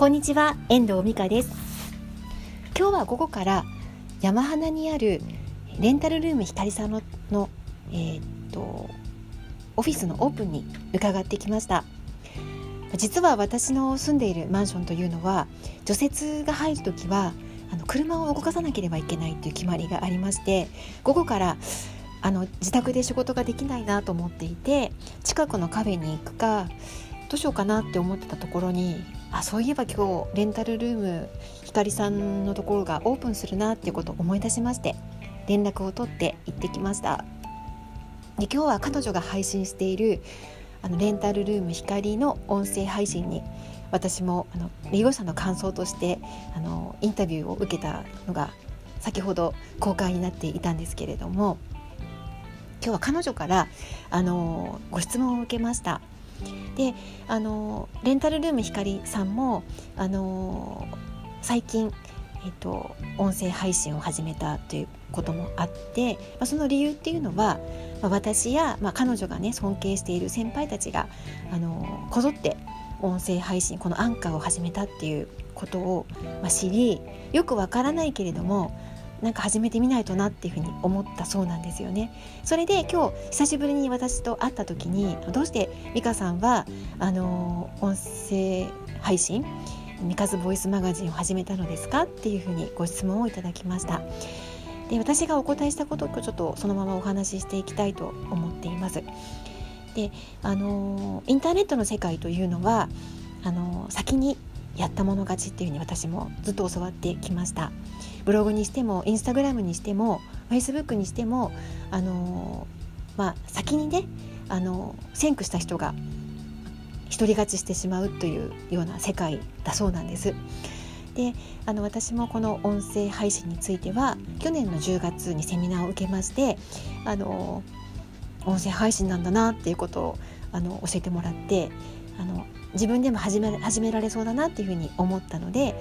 こんにちは遠藤美香です。今日は午後から山花にあるレンタルルーム光さんののえー、っとオフィスのオープンに伺ってきました。実は私の住んでいるマンションというのは除雪が入る時はあの車を動かさなければいけないという決まりがありまして午後からあの自宅で仕事ができないなと思っていて近くのカフェに行くかどうしようかなって思ってたところにあそういえば今日レンタルルームひかりさんのところがオープンするなっていうことを思い出しまして連絡を取って行ってきました。で今日は彼女が配信しているあのレンタルルーム光の音声配信に私もあの利用者の感想としてあのインタビューを受けたのが先ほど公開になっていたんですけれども今日は彼女からあのご質問を受けました。であのレンタルルーム光さんもあの最近、えっと、音声配信を始めたということもあって、まあ、その理由っていうのは、まあ、私や、まあ、彼女がね尊敬している先輩たちがあのこぞって音声配信このアンカーを始めたっていうことを、まあ、知りよくわからないけれどもなんか始めてみないとなっていうふうに思ったそうなんですよね。それで今日久しぶりに私と会った時にどうして美香さんはあの音声配信ミカズボイスマガジンを始めたのですかっていうふうにご質問をいただきました。で私がお答えしたことをちょっとそのままお話ししていきたいと思っています。であのインターネットの世界というのはあの先にやったもの勝ちっていうふうに私もずっと教わってきましたブログにしてもインスタグラムにしてもフェイスブックにしてもあのまあ先にねあの先駆した人が独り勝ちしてしまうというような世界だそうなんです。であの私もこの音声配信については去年の10月にセミナーを受けましてあの音声配信なんだなっていうことをあの教えてもらってあの自分でも始め始められそうだなっていうふうに思ったので、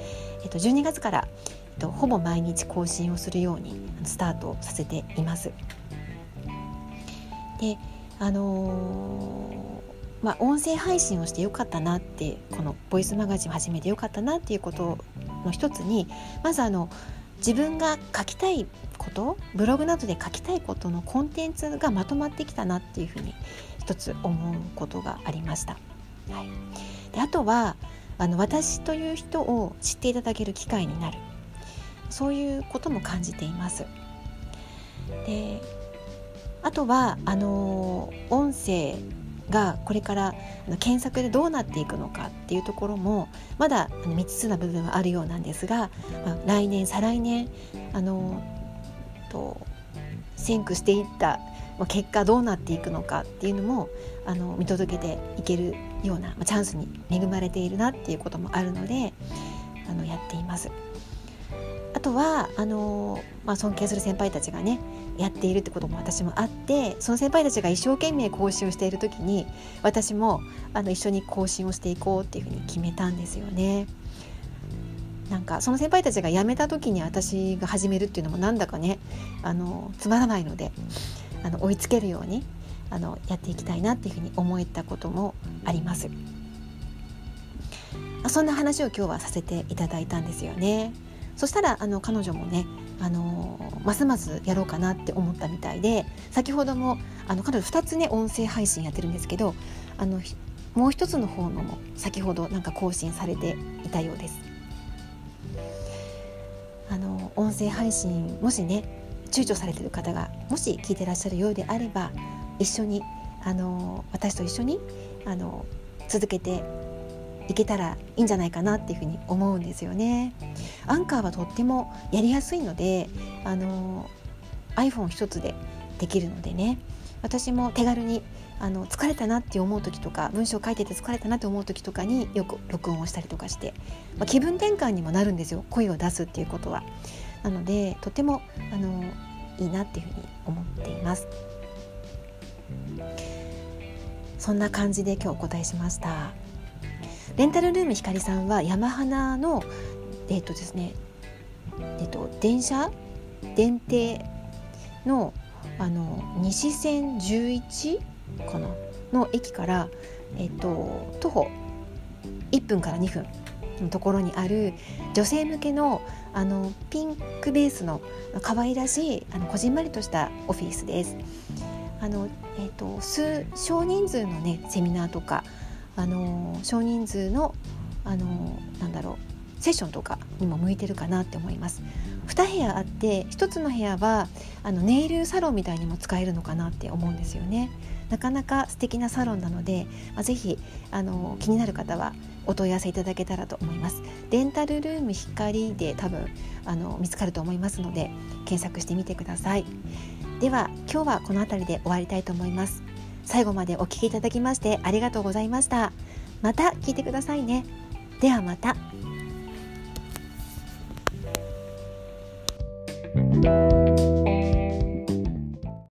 えっと、12月から、と、ほぼ毎日更新をするようにスタートさせています。であのー、まあ、音声配信をしてよかったなってこのボイスマガジンを始めてよかったなっていうことの一つにまずあの自分が書きたいことブログなどで書きたいことのコンテンツがまとまってきたなっていうふうに一つ思うことがありました。はい、であとはあの私という人を知っていただける機会になるそういうことも感じています。であとはあの音声がこれから検索でどうなっていくのかっていうところもまだ未知数な部分はあるようなんですが、まあ、来年再来年あのと先駆していった結果どうなっていくのかっていうのもあの見届けていけるようなチャンスに恵まれているなっていうこともあるのであのやっています。あとはあの、まあ、尊敬する先輩たちがねやっているってことも私もあってその先輩たちが一生懸命更新をしている時に私もあの一緒に更新をしていこうっていうふうに決めたんですよね。なんかその先輩たちが辞めた時に私が始めるっていうのもなんだかねあのつまらないのであの追いつけるようにあのやっていきたいなっていうふうに思えたこともあります。そんな話を今日はさせていただいたんですよね。そしたらあの彼女もねあのますますやろうかなって思ったみたいで先ほどもあの彼女2つね音声配信やってるんですけどあのもう一つの方のも先ほどなんか更新されていたようです。あの音声配信もしね躊躇されてる方がもし聞いてらっしゃるようであれば一緒にあの私と一緒にあの続けていけたらいいんじゃないかなっていうふうに思うんですよね。アンカーはとってもやりやすいのであの iPhone 一つでできるのでね私も手軽にあの疲れたなって思う時とか文章を書いてて疲れたなって思う時とかによく録音をしたりとかして、まあ、気分転換にもなるんですよ声を出すっていうことは。なのでとてもあのいいなっていうふうに思っています。そんな感じで今日お答えしましたレンタルルームひかりさんは山花のえっ、ー、とですねえっ、ー、と電車電停のあの西線11かなの駅から、えっ、ー、と徒歩1分から2分のところにある女性向けのあのピンクベースの可愛らしいあのこじんまりとしたオフィスです。あのえーと、数少人数のねセミナーとかあの少人数のあのなんだろうセッションとかにも向いてるかなって思います。2部屋あって1つの部屋はあのネイルサロンみたいにも使えるのかなって思うんですよね。なかなか素敵なサロンなので、まあ、ぜひあの気になる方はお問い合わせいただけたらと思います。デンタルルーム光で多分あの見つかると思いますので検索してみてください。では今日はこの辺りで終わりたいと思います。最後までお聴きいただきましてありがとうございました。また聞いてくださいね。ではまた。